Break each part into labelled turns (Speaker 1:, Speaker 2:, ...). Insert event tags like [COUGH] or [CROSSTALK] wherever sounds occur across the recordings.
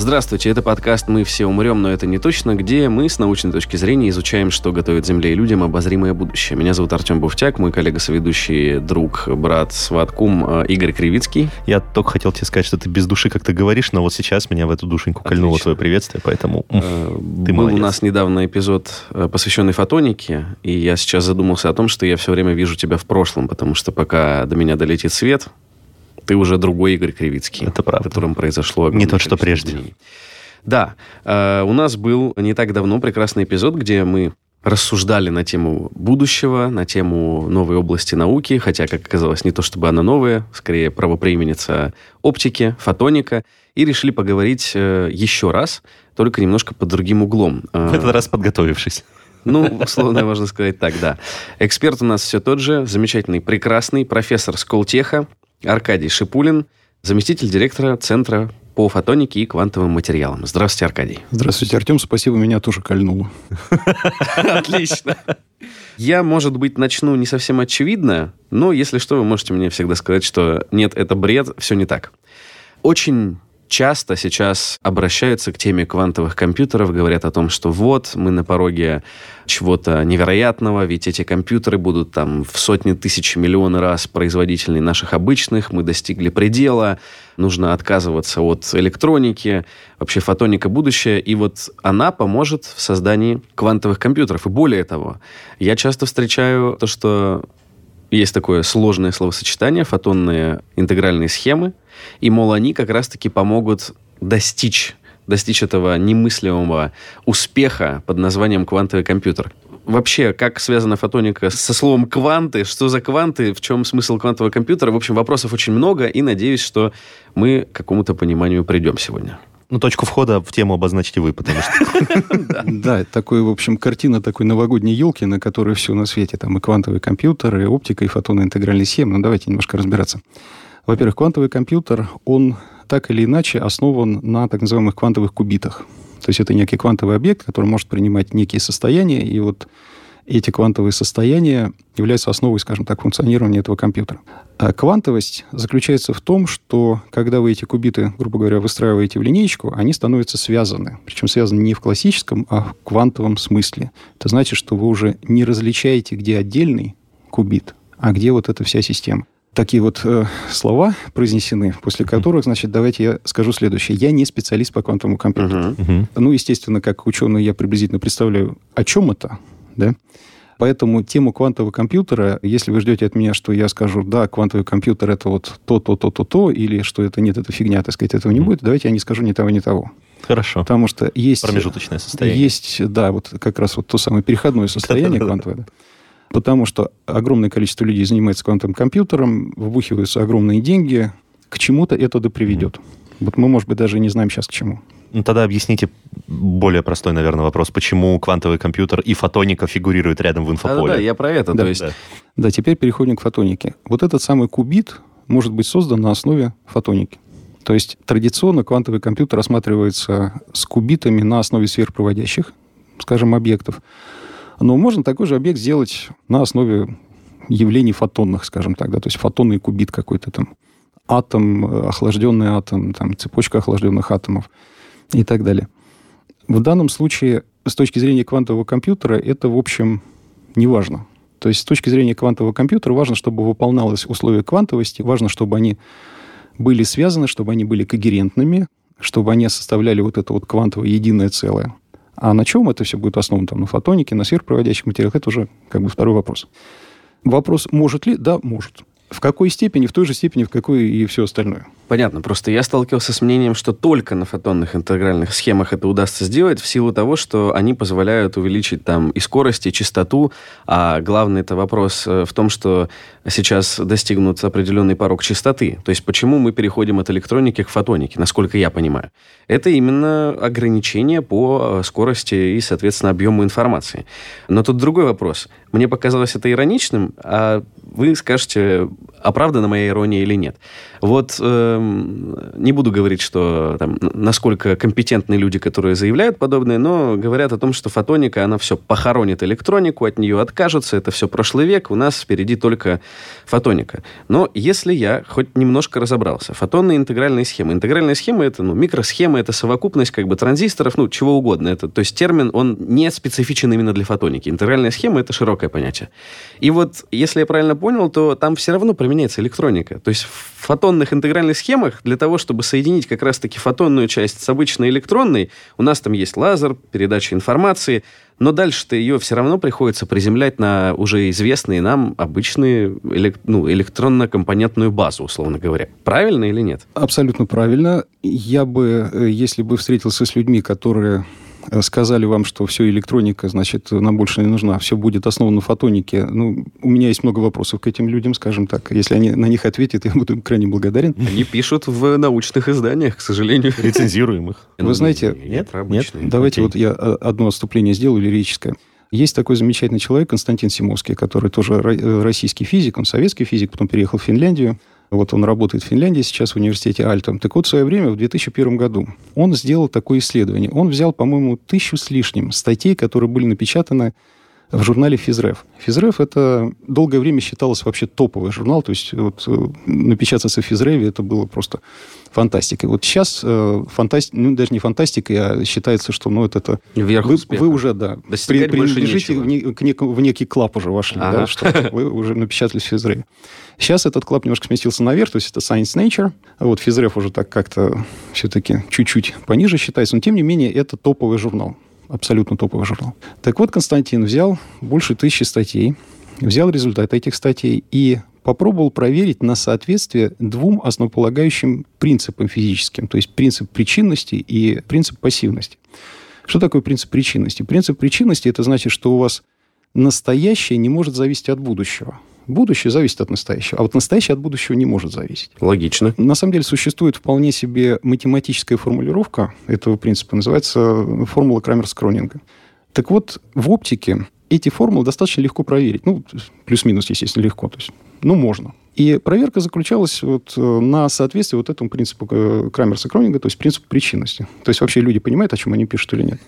Speaker 1: Здравствуйте, это подкаст «Мы все умрем, но это не точно», где мы с научной точки зрения изучаем, что готовит Земле и людям обозримое будущее. Меня зовут Артем Буфтяк, мой коллега-соведущий, друг, брат, сват, кум э, Игорь Кривицкий.
Speaker 2: Я только хотел тебе сказать, что ты без души как-то говоришь, но вот сейчас меня в эту душеньку кольнуло
Speaker 1: Отлично.
Speaker 2: твое приветствие, поэтому
Speaker 1: Э,
Speaker 2: ты
Speaker 1: Был
Speaker 2: молодец.
Speaker 1: у нас недавно эпизод, э, посвященный фотонике, и я сейчас задумался о том, что я все время вижу тебя в прошлом, потому что пока до меня долетит свет, ты уже другой Игорь Кривицкий.
Speaker 2: Это правда.
Speaker 1: В котором произошло...
Speaker 2: Не тот, что прежде.
Speaker 1: изменений. Да. э, У нас был не так давно прекрасный эпизод, где мы рассуждали на тему будущего, на тему новой области науки, хотя, как оказалось, не то чтобы она новая, скорее правопрееменница оптики, фотоника, и решили поговорить э, еще раз, только немножко под другим углом. Э,
Speaker 2: в этот раз подготовившись.
Speaker 1: ну, условно можно сказать так, да. Эксперт у нас все тот же, замечательный, прекрасный профессор Сколтеха Аркадий Шипулин, заместитель директора Центра по фотонике и квантовым материалам. Здравствуйте, Аркадий.
Speaker 3: Здравствуйте, Артем. Спасибо, меня тоже кольнуло. [LAUGHS]
Speaker 1: Отлично. Я, может быть, начну не совсем очевидно, но если что, вы можете мне всегда сказать, что нет, это бред, все не так. Очень часто сейчас обращаются к теме квантовых компьютеров, говорят о том, что вот, мы на пороге чего-то невероятного, ведь эти компьютеры будут там в сотни тысяч миллионы раз производительнее наших обычных, мы достигли предела, нужно отказываться от электроники, вообще фотоника будущее, и вот она поможет в создании квантовых компьютеров. И более того, я часто встречаю то, что есть такое сложное словосочетание, фотонные интегральные схемы, и, мол, они как раз-таки помогут достичь, достичь этого немыслимого успеха под названием квантовый компьютер. Вообще, как связана фотоника со словом кванты? Что за кванты? В чем смысл квантового компьютера? В общем, вопросов очень много, и надеюсь, что мы к какому-то пониманию придем сегодня.
Speaker 2: Ну, точку входа в тему обозначьте вы, потому что... [LAUGHS]
Speaker 3: Да, такой, в общем, картина такой новогодней елки, на которой все на свете. Там и квантовый компьютер, и оптика, и фотонные интегральные схемы. Ну, давайте немножко разбираться. Во-первых, квантовый компьютер, он так или иначе основан на так называемых квантовых кубитах. То есть это некий квантовый объект, который может принимать некие состояния, и вот эти квантовые состояния являются основой, скажем так, функционирования этого компьютера. А квантовость заключается в том, что когда вы эти кубиты, грубо говоря, выстраиваете в линеечку, они становятся связаны. Причем связаны не в классическом, а в квантовом смысле. Это значит, что вы уже не различаете, где отдельный кубит, а где вот эта вся система. Такие вот э, слова произнесены, после которых, значит, давайте я скажу следующее. Я не специалист по квантовому компьютеру.
Speaker 2: Мгм.
Speaker 3: Ну, естественно, как ученый я приблизительно представляю, о чем это, да? Поэтому тему квантового компьютера, если вы ждете от меня, что я скажу, да, квантовый компьютер это вот то, то, то, то, то, или что это нет, это фигня, так сказать, этого не будет, давайте я не скажу ни того, ни того.
Speaker 2: Хорошо.
Speaker 3: Потому что есть...
Speaker 2: Промежуточное состояние.
Speaker 3: Есть, да, вот как раз вот то самое переходное состояние квантовое. Потому что огромное количество людей занимается квантовым компьютером, вбухиваются огромные деньги, к чему-то это да приведет. Вот мы, может быть, даже не знаем сейчас к чему.
Speaker 2: Ну, тогда объясните более простой, наверное, вопрос. Почему квантовый компьютер и фотоника фигурируют рядом в
Speaker 1: Да,
Speaker 2: инфополе?
Speaker 1: да, я про это.
Speaker 3: Да,
Speaker 1: то есть
Speaker 2: Да.
Speaker 3: Да, теперь переходим к фотонике. Вот этот самый кубит может быть создан на основе фотоники. То есть традиционно квантовый компьютер рассматривается с кубитами на основе сверхпроводящих, скажем, объектов. Но можно такой же объект сделать на основе явлений фотонных, скажем так, да, то есть фотонный кубит какой-то там, атом, э, охлажденный атом, там, цепочка охлажденных атомов и так далее. В данном случае, с точки зрения квантового компьютера, это, в общем, не важно. То есть с точки зрения квантового компьютера важно, чтобы выполнялось условие квантовости, важно, чтобы они были связаны, чтобы они были когерентными, чтобы они составляли вот это вот квантовое единое целое. А на чем это все будет основано? Там, на фотонике, на сверхпроводящих материалах? Это уже как бы второй вопрос. Вопрос, может ли? Да, может. В какой степени? В той же степени, в какой и все остальное.
Speaker 1: Понятно, просто я сталкивался с мнением, что только на фотонных интегральных схемах это удастся сделать в силу того, что они позволяют увеличить там и скорость, и частоту, а главный это вопрос э, в том, что сейчас достигнут определенный порог частоты. То есть почему мы переходим от электроники к фотонике, насколько я понимаю. Это именно ограничение по э, скорости и, соответственно, объему информации. Но тут другой вопрос. Мне показалось это ироничным, а вы скажете, оправдана моя ирония или нет. Вот э, не буду говорить, что там, насколько компетентны люди, которые заявляют подобное, но говорят о том, что фотоника, она все похоронит электронику, от нее откажется, это все прошлый век, у нас впереди только фотоника. Но если я хоть немножко разобрался, фотонные интегральные схемы. Интегральные схемы это ну, микросхемы, это совокупность как бы транзисторов, ну, чего угодно. Это, то есть термин, он не специфичен именно для фотоники. Интегральная схема это широкое понятие. И вот, если я правильно понял, то там все равно применяется электроника. То есть в фотонных интегральных схемах для того, чтобы соединить как раз-таки фотонную часть с обычной электронной, у нас там есть лазер, передача информации, но дальше-то ее все равно приходится приземлять на уже известные нам обычные элек... ну, электронно-компонентную базу, условно говоря. Правильно или нет?
Speaker 3: Абсолютно правильно. Я бы, э, если бы встретился с людьми, которые сказали вам, что все электроника, значит, нам больше не нужна, все будет основано на фотонике. Ну, у меня есть много вопросов к этим людям, скажем так. Если они на них ответят, я буду крайне благодарен.
Speaker 1: Они пишут в научных изданиях, к сожалению.
Speaker 2: Рецензируем их.
Speaker 3: Вы знаете,
Speaker 2: нет,
Speaker 3: нет? Давайте вот я э, одно отступление сделаю лирическое. Есть такой замечательный человек, Константин Симовский, который тоже э, российский физик, он советский физик, потом переехал в Финляндию. Вот он работает в Финляндии сейчас в университете Альтом. Так вот, в свое время, в 2001 году, он сделал такое исследование. Он взял, по-моему, тысячу с лишним статей, которые были напечатаны в журнале «Физреф». «Физреф» — это долгое время считалось вообще топовый журнал, то есть вот, э, напечататься в «Физреве» это было просто фантастикой. Вот сейчас э, фантасти... ну, даже не фантастикой, а считается, что ну, это...
Speaker 1: Вверх
Speaker 3: вы, вы уже, да,
Speaker 1: при, принадлежите
Speaker 3: в, не, к нек, в некий клаб уже вошли, ага. да, что вы уже напечатались в «Физреве». Сейчас этот клаб немножко сместился наверх, то есть это Science Nature. Вот Физреф уже так как-то все-таки чуть-чуть пониже считается, но тем не менее это топовый журнал. Абсолютно топовый журнал. Так вот, Константин взял больше тысячи статей, взял результаты этих статей и попробовал проверить на соответствие двум основополагающим принципам физическим, то есть принцип причинности и принцип пассивности. Что такое принцип причинности? Принцип причинности – это значит, что у вас настоящее не может зависеть от будущего. Будущее зависит от настоящего, а вот настоящее от будущего не может зависеть.
Speaker 1: Логично.
Speaker 3: На самом деле существует вполне себе математическая формулировка этого принципа, называется формула Крамер-Скронинга. Так вот, в оптике эти формулы достаточно легко проверить. Ну, плюс-минус, естественно, легко. То есть, ну, можно. И проверка заключалась вот э, на соответствии вот этому принципу э, Крамерса-Кронинга, то есть принципу причинности. То есть вообще люди понимают, о чем они пишут или нет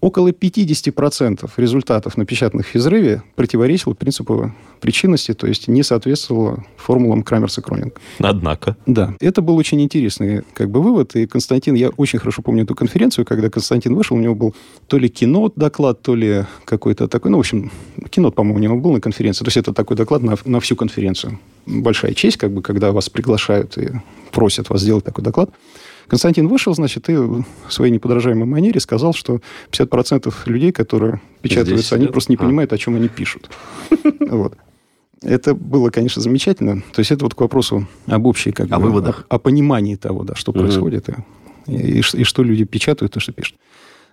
Speaker 3: около 50% результатов, напечатанных в физрыве, противоречило принципу причинности, то есть не соответствовало формулам Крамерса-Кронинга.
Speaker 2: Однако.
Speaker 3: Да. Это был очень интересный как бы вывод. И Константин, я очень хорошо помню эту конференцию, когда Константин вышел, у него был то ли кино доклад, то ли какой-то такой, ну, в общем, кино, по-моему, у него был на конференции. То есть это такой доклад на, на всю конференцию. Большая честь, как бы, когда вас приглашают и просят вас сделать такой доклад. Константин вышел, значит, и в своей неподражаемой манере сказал, что 50% людей, которые печатаются, Здесь они нет? просто не а. понимают, о чем они пишут. [LAUGHS] Вот. Это было, конечно, замечательно. То есть это вот к вопросу об общей, как
Speaker 1: о бы, выводах.
Speaker 3: О, о понимании того, да, что угу. происходит, и, и, и что люди печатают, и что пишут.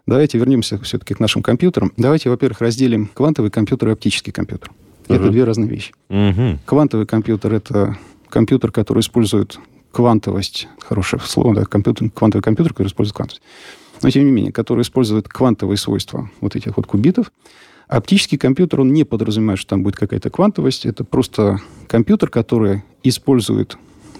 Speaker 3: Давайте вернемся все-таки к нашим компьютерам. Давайте, во-первых, разделим квантовый компьютер и оптический компьютер. Угу. Это две разные вещи.
Speaker 2: Угу.
Speaker 3: Квантовый компьютер – это компьютер, который использует квантовость, хорошее слово, да, компьютер, квантовый компьютер, который использует квантовость, но тем не менее, который использует квантовые свойства вот этих вот кубитов. Оптический компьютер, он не подразумевает, что там будет какая-то квантовость. Это просто компьютер, который использует,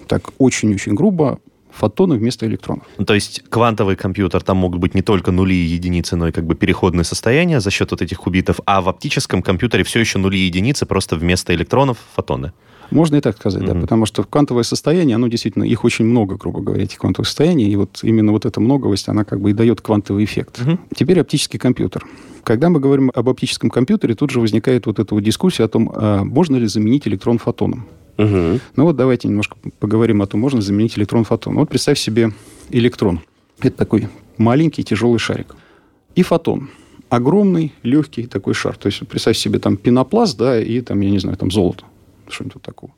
Speaker 3: так очень-очень грубо, фотоны вместо электронов.
Speaker 2: Ну, то есть квантовый компьютер, там могут быть не только нули и единицы, но и как бы переходные состояния за счет вот этих кубитов, а в оптическом компьютере все еще нули и единицы, просто вместо электронов фотоны.
Speaker 3: Можно и так сказать, mm-hmm. да, потому что квантовое состояние, оно действительно, их очень много, грубо говоря, этих квантовых состояний, и вот именно вот эта многовость, она как бы и дает квантовый эффект. Mm-hmm. Теперь оптический компьютер. Когда мы говорим об оптическом компьютере, тут же возникает вот эта вот дискуссия о том, а можно ли заменить электрон фотоном.
Speaker 1: Угу.
Speaker 3: Ну вот давайте немножко поговорим о том, можно заменить электрон фотон. Вот представь себе электрон. Это такой маленький тяжелый шарик. И фотон. Огромный, легкий такой шар. То есть представь себе там пенопласт, да, и там, я не знаю, там золото что-нибудь такого.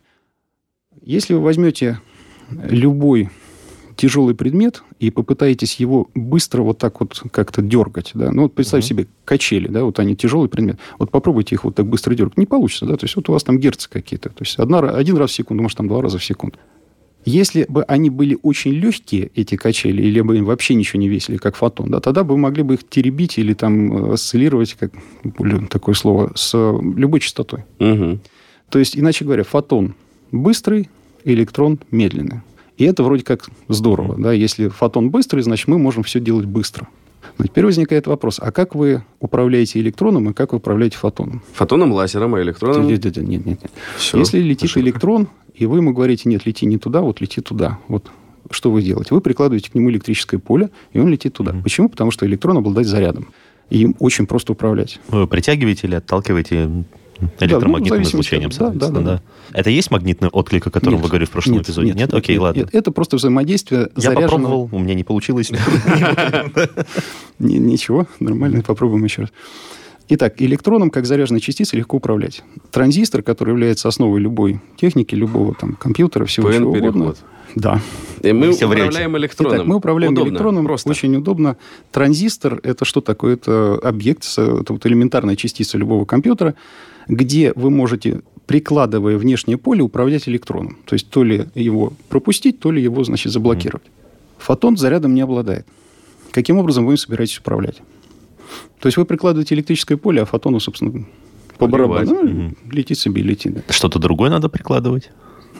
Speaker 3: Если вы возьмете любой тяжелый предмет и попытаетесь его быстро вот так вот как-то дергать, да, ну вот представь uh-huh. себе качели, да, вот они тяжелый предмет, вот попробуйте их вот так быстро дергать, не получится, да, то есть вот у вас там герцы какие-то, то есть одна, один раз в секунду, может там два раза в секунду. Если бы они были очень легкие, эти качели, или бы им вообще ничего не весили, как фотон, да, тогда бы могли бы их теребить или там осциллировать, как такое слово, с любой частотой.
Speaker 1: Угу.
Speaker 3: То есть, иначе говоря, фотон быстрый, электрон медленный. И это вроде как здорово. Да? Если фотон быстрый, значит, мы можем все делать быстро. Но теперь возникает вопрос, а как вы управляете электроном и как вы управляете фотоном?
Speaker 1: Фотоном, лазером, а электроном?
Speaker 3: Нет, нет, нет. нет. Все. Если летит Ошибка. электрон, и вы ему говорите, нет, лети не туда, вот лети туда. Вот что вы делаете? Вы прикладываете к нему электрическое поле, и он летит туда. Mm-hmm. Почему? Потому что электрон обладает зарядом. И им очень просто управлять.
Speaker 2: Вы притягиваете или отталкиваете электромагнитным да, ну, излучением, да, да, да, да. Это есть магнитный отклик, о котором нет, вы говорили в прошлом
Speaker 3: нет,
Speaker 2: эпизоде? Нет?
Speaker 3: Нет?
Speaker 2: Окей,
Speaker 3: нет,
Speaker 2: ладно.
Speaker 3: Нет, это просто взаимодействие
Speaker 2: Я заряженного... попробовал, у меня не получилось. [LAUGHS]
Speaker 3: Ничего, нормально, попробуем еще раз. Итак, электроном, как заряженной частицей, легко управлять. Транзистор, который является основой любой техники, любого там компьютера, всего чего угодно.
Speaker 1: Да. И мы Все управляем электроном. Итак,
Speaker 3: мы управляем удобно, электроном, просто. очень удобно. Транзистор – это что такое? Это объект, это вот элементарная частица любого компьютера, где вы можете, прикладывая внешнее поле, управлять электроном. То есть то ли его пропустить, то ли его, значит, заблокировать. Фотон зарядом не обладает. Каким образом вы им собираетесь управлять? То есть вы прикладываете электрическое поле, а фотону, собственно, по барабану ну, летит себе, летит. Да.
Speaker 2: Что-то другое надо прикладывать?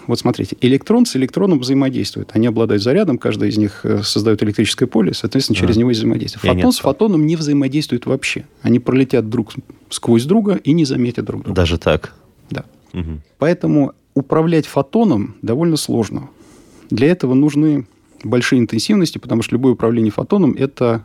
Speaker 3: Вот смотрите, электрон с электроном взаимодействует. Они обладают зарядом, каждый из них э, создает электрическое поле, соответственно, через а. него есть взаимодействие. Фотон с фотоном не взаимодействует вообще. Они пролетят друг сквозь друга и не заметят друг друга.
Speaker 2: Даже так?
Speaker 3: Да. Угу. Поэтому управлять фотоном довольно сложно. Для этого нужны большие интенсивности, потому что любое управление фотоном – это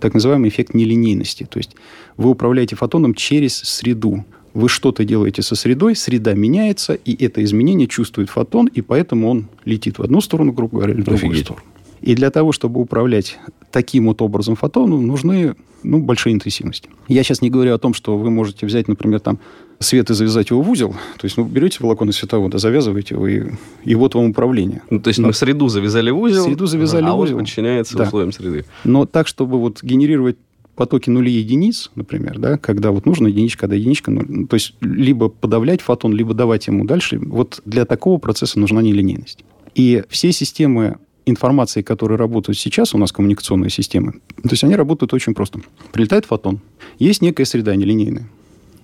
Speaker 3: так называемый эффект нелинейности. То есть вы управляете фотоном через среду. Вы что-то делаете со средой, среда меняется, и это изменение чувствует фотон, и поэтому он летит в одну сторону, грубо говоря, или в другую Офигеть. сторону. И для того, чтобы управлять таким вот образом фотоном, нужны ну, большие интенсивности. Я сейчас не говорю о том, что вы можете взять, например, там свет и завязать его в узел. То есть, ну, берете волокон из световода, завязываете его, и, и вот вам управление.
Speaker 1: Ну, то есть, Но, мы среду завязали в узел,
Speaker 3: среду завязали а в узел.
Speaker 1: он подчиняется да. условиям среды.
Speaker 3: Но так, чтобы вот генерировать потоки нулей единиц, например, да, когда вот нужна единичка, когда единичка, ну, то есть либо подавлять фотон, либо давать ему дальше, вот для такого процесса нужна нелинейность. И все системы информации, которые работают сейчас, у нас коммуникационные системы, то есть они работают очень просто. Прилетает фотон, есть некая среда нелинейная.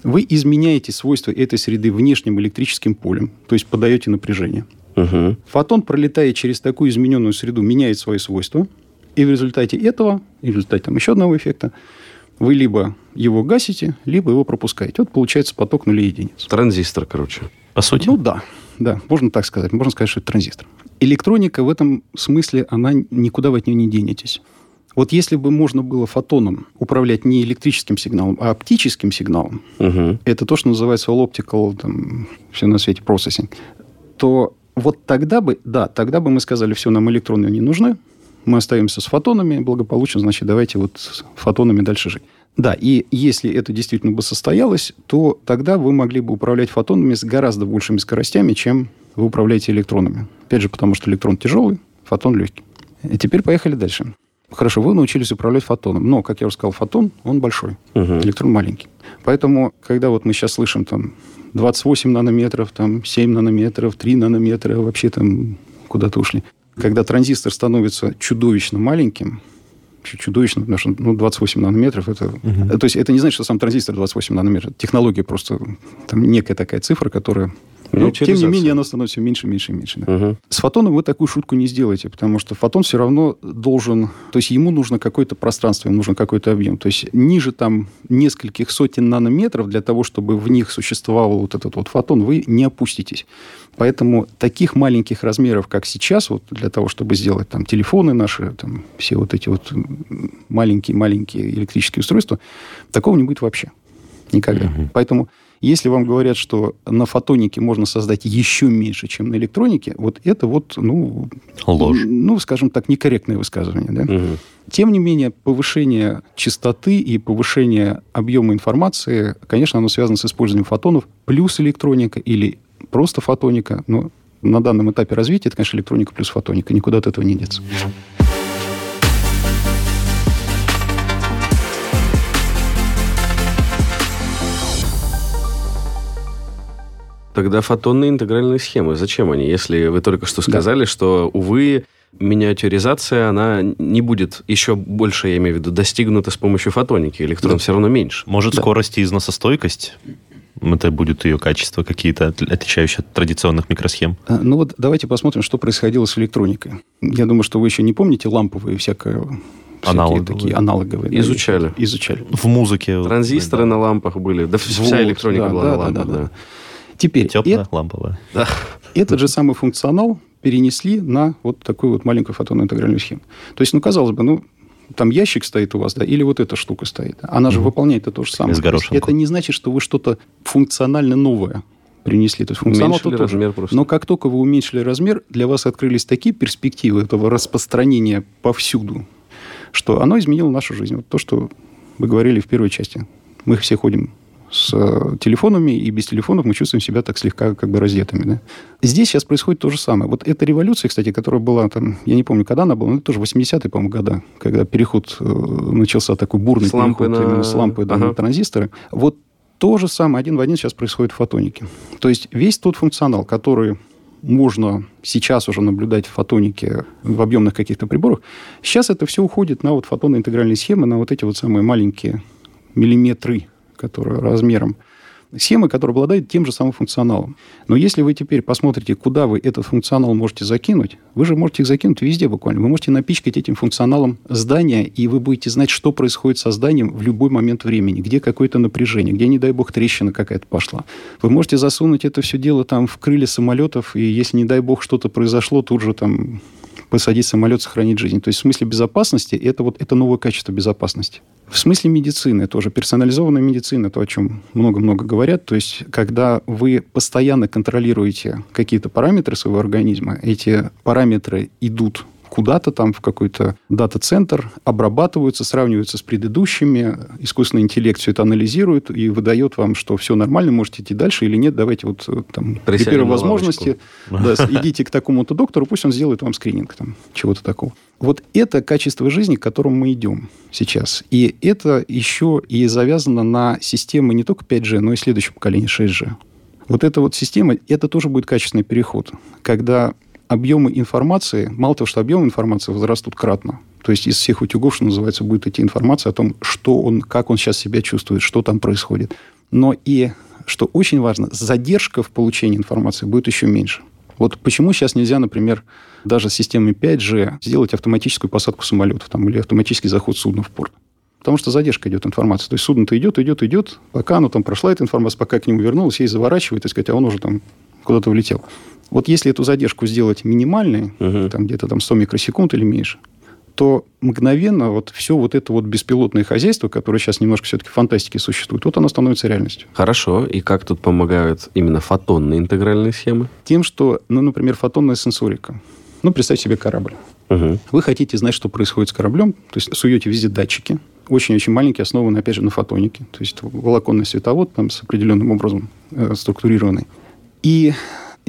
Speaker 3: Вы изменяете свойства этой среды внешним электрическим полем, то есть подаете напряжение. Угу. Фотон, пролетая через такую измененную среду, меняет свои свойства, и в результате этого, и в результате там, еще одного эффекта, вы либо его гасите, либо его пропускаете. Вот получается поток нулей единиц.
Speaker 1: Транзистор, короче.
Speaker 3: По сути? Ну да, да, можно так сказать. Можно сказать, что это транзистор. Электроника в этом смысле, она никуда вы от нее не денетесь. Вот если бы можно было фотоном управлять не электрическим сигналом, а оптическим сигналом, угу. это то, что называется all optical, там, все на свете processing, то вот тогда бы, да, тогда бы мы сказали, все, нам электроны не нужны, мы остаемся с фотонами, благополучно, значит, давайте вот с фотонами дальше жить. Да, и если это действительно бы состоялось, то тогда вы могли бы управлять фотонами с гораздо большими скоростями, чем вы управляете электронами. Опять же, потому что электрон тяжелый, фотон легкий. И теперь поехали дальше. Хорошо, вы научились управлять фотоном. Но, как я уже сказал, фотон, он большой, угу. электрон маленький. Поэтому, когда вот мы сейчас слышим там 28 нанометров, там 7 нанометров, 3 нанометра, вообще там куда-то ушли. Когда транзистор становится чудовищно маленьким, чудовищно, потому что ну, 28 нанометров это... Угу. То есть это не значит, что сам транзистор 28 нанометров. Технология просто... Там некая такая цифра, которая но, ну, тем не менее, оно становится все меньше, меньше, меньше. Да. Угу. С фотоном вы такую шутку не сделаете, потому что фотон все равно должен... То есть ему нужно какое-то пространство, ему нужен какой-то объем. То есть ниже там нескольких сотен нанометров для того, чтобы в них существовал вот этот вот фотон, вы не опуститесь. Поэтому таких маленьких размеров, как сейчас, вот для того, чтобы сделать там телефоны наши, там все вот эти вот маленькие-маленькие электрические устройства, такого не будет вообще. Никогда. Угу. Поэтому если вам говорят, что на фотонике можно создать еще меньше, чем на электронике, вот это вот, ну...
Speaker 2: Ложь.
Speaker 3: Ну, скажем так, некорректное высказывание, да? Угу. Тем не менее, повышение частоты и повышение объема информации, конечно, оно связано с использованием фотонов, плюс электроника или просто фотоника. Но на данном этапе развития это, конечно, электроника плюс фотоника. Никуда от этого не деться.
Speaker 1: Тогда фотонные интегральные схемы, зачем они, если вы только что сказали, да. что, увы, миниатюризация, она не будет еще больше, я имею в виду, достигнута с помощью фотоники. Электрон да. все равно меньше.
Speaker 2: Может, да. скорость и износостойкость? Это будет ее качество какие-то, отличающие от традиционных микросхем?
Speaker 3: А, ну вот давайте посмотрим, что происходило с электроникой. Я думаю, что вы еще не помните ламповые всякое
Speaker 2: аналоговые.
Speaker 3: такие аналоговые.
Speaker 1: Изучали.
Speaker 3: Да, изучали.
Speaker 2: В музыке.
Speaker 1: Транзисторы да. на лампах были. Да вся вот, электроника да, была да, на лампах, да. да. да.
Speaker 3: Теперь...
Speaker 2: Теплая, это, ламповая.
Speaker 3: Да. Этот же самый функционал перенесли на вот такую вот маленькую фотонную интегральную схему. То есть, ну, казалось бы, ну, там ящик стоит у вас, да, или вот эта штука стоит. Она же выполняет это то же самое. Это не значит, что вы что-то функционально новое принесли. То есть функционал
Speaker 1: уменьшили тоже. просто.
Speaker 3: Но как только вы уменьшили размер, для вас открылись такие перспективы этого распространения повсюду, что оно изменило нашу жизнь. Вот то, что вы говорили в первой части. Мы все ходим с э, телефонами, и без телефонов мы чувствуем себя так слегка как бы раздетыми. Да? Здесь сейчас происходит то же самое. Вот эта революция, кстати, которая была там, я не помню, когда она была, но это тоже 80-е, по-моему, года, когда переход э, начался такой бурный
Speaker 1: с переход
Speaker 3: на... именно с лампы ага. на транзисторы. Вот то же самое один в один сейчас происходит в фотонике. То есть весь тот функционал, который можно сейчас уже наблюдать в фотонике в объемных каких-то приборах, сейчас это все уходит на вот фотонные интегральные схемы, на вот эти вот самые маленькие миллиметры которые размером схемы, которые обладают тем же самым функционалом. Но если вы теперь посмотрите, куда вы этот функционал можете закинуть, вы же можете их закинуть везде буквально. Вы можете напичкать этим функционалом здания, и вы будете знать, что происходит со зданием в любой момент времени, где какое-то напряжение, где, не дай бог, трещина какая-то пошла. Вы можете засунуть это все дело там в крылья самолетов, и если, не дай бог, что-то произошло, тут же там посадить самолет, сохранить жизнь. То есть в смысле безопасности это вот это новое качество безопасности. В смысле медицины тоже. Персонализованная медицина, то, о чем много-много говорят. То есть, когда вы постоянно контролируете какие-то параметры своего организма, эти параметры идут куда-то там в какой-то дата-центр, обрабатываются, сравниваются с предыдущими, искусственный интеллект все это анализирует и выдает вам, что все нормально, можете идти дальше или нет, давайте вот э, там при первой возможности да, идите к такому-то доктору, пусть он сделает вам скрининг там, чего-то такого. Вот это качество жизни, к которому мы идем сейчас. И это еще и завязано на системы не только 5G, но и следующего поколения 6G. Вот эта вот система, это тоже будет качественный переход, когда объемы информации, мало того, что объемы информации возрастут кратно, то есть из всех утюгов, что называется, будет идти информация о том, что он, как он сейчас себя чувствует, что там происходит. Но и, что очень важно, задержка в получении информации будет еще меньше. Вот почему сейчас нельзя, например, даже с системой 5G сделать автоматическую посадку самолетов там, или автоматический заход судна в порт? Потому что задержка идет информация. То есть судно-то идет, идет, идет, пока оно там прошла эта информация, пока к нему вернулась, ей заворачивает, так сказать, а он уже там куда-то улетел. Вот если эту задержку сделать минимальной, угу. там где-то там 100 микросекунд или меньше, то мгновенно вот все вот это вот беспилотное хозяйство, которое сейчас немножко все-таки в фантастике существует, вот оно становится реальностью.
Speaker 1: Хорошо. И как тут помогают именно фотонные интегральные схемы?
Speaker 3: Тем, что, ну, например, фотонная сенсорика. Ну, представьте себе корабль. Угу. Вы хотите знать, что происходит с кораблем, то есть суете везде датчики, очень-очень маленькие, основаны, опять же, на фотонике. То есть волоконный световод там с определенным образом э, структурированный. И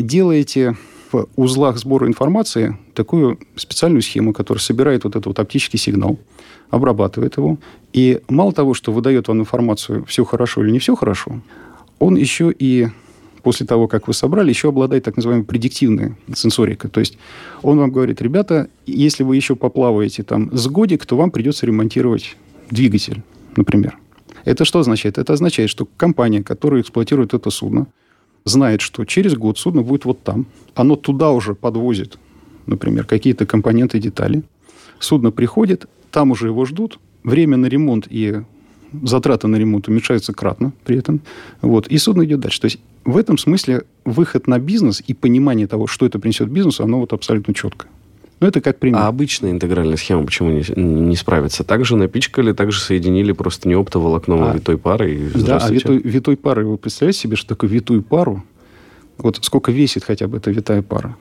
Speaker 3: делаете в узлах сбора информации такую специальную схему, которая собирает вот этот вот оптический сигнал, обрабатывает его. И мало того, что выдает вам информацию, все хорошо или не все хорошо, он еще и после того, как вы собрали, еще обладает так называемой предиктивной сенсорикой. То есть он вам говорит, ребята, если вы еще поплаваете там с годик, то вам придется ремонтировать двигатель, например. Это что означает? Это означает, что компания, которая эксплуатирует это судно, знает, что через год судно будет вот там. Оно туда уже подвозит, например, какие-то компоненты, детали. Судно приходит, там уже его ждут. Время на ремонт и затраты на ремонт уменьшаются кратно при этом. Вот, и судно идет дальше. То есть в этом смысле выход на бизнес и понимание того, что это принесет бизнесу, оно вот абсолютно четко. Ну, это как пример.
Speaker 1: А обычная интегральная схема почему не, не справится? Также напичкали, также соединили просто не оптоволокном, а, а витой парой.
Speaker 3: Да, а витой, витой парой, вы представляете себе, что такое витую пару? Вот сколько весит хотя бы эта витая пара?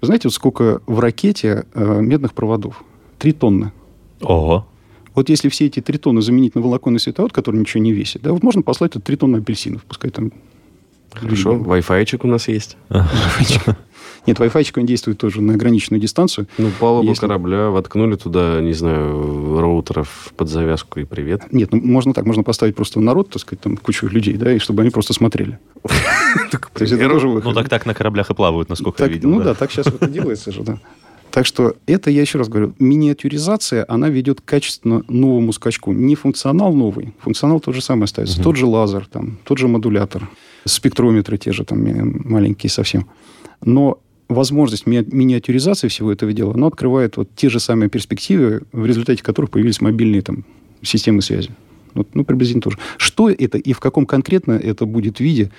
Speaker 3: Вы знаете, вот сколько в ракете э, медных проводов? Три тонны.
Speaker 2: Ого.
Speaker 3: Вот если все эти три тонны заменить на волоконный световод, который ничего не весит, да, вот можно послать три тонны апельсинов, пускай там...
Speaker 1: Хорошо, Wi-Fi у нас есть.
Speaker 3: Нет, Wi-Fi он действует тоже на ограниченную дистанцию.
Speaker 1: Ну, палуба
Speaker 3: Если-
Speaker 1: корабля, воткнули туда, не знаю, роутеров под завязку и привет.
Speaker 3: Нет, ну можно так, можно поставить просто народ, так сказать, там кучу людей, да, и чтобы они просто смотрели. [LAUGHS] То есть это тоже выход.
Speaker 2: Ну, так так на кораблях и плавают, насколько я видел.
Speaker 3: ну да, так сейчас это делается же, да. Так что это, я еще раз говорю, миниатюризация, она ведет к качественно новому скачку. Не функционал новый, функционал тот же самый остается. Тот же лазер, там, тот же модулятор, спектрометры те же там маленькие совсем. Но возможность ми- миниатюризации всего этого дела, она открывает вот те же самые перспективы, в результате которых появились мобильные там, системы связи. Вот, ну, приблизительно тоже. Что это и в каком конкретно это будет виде,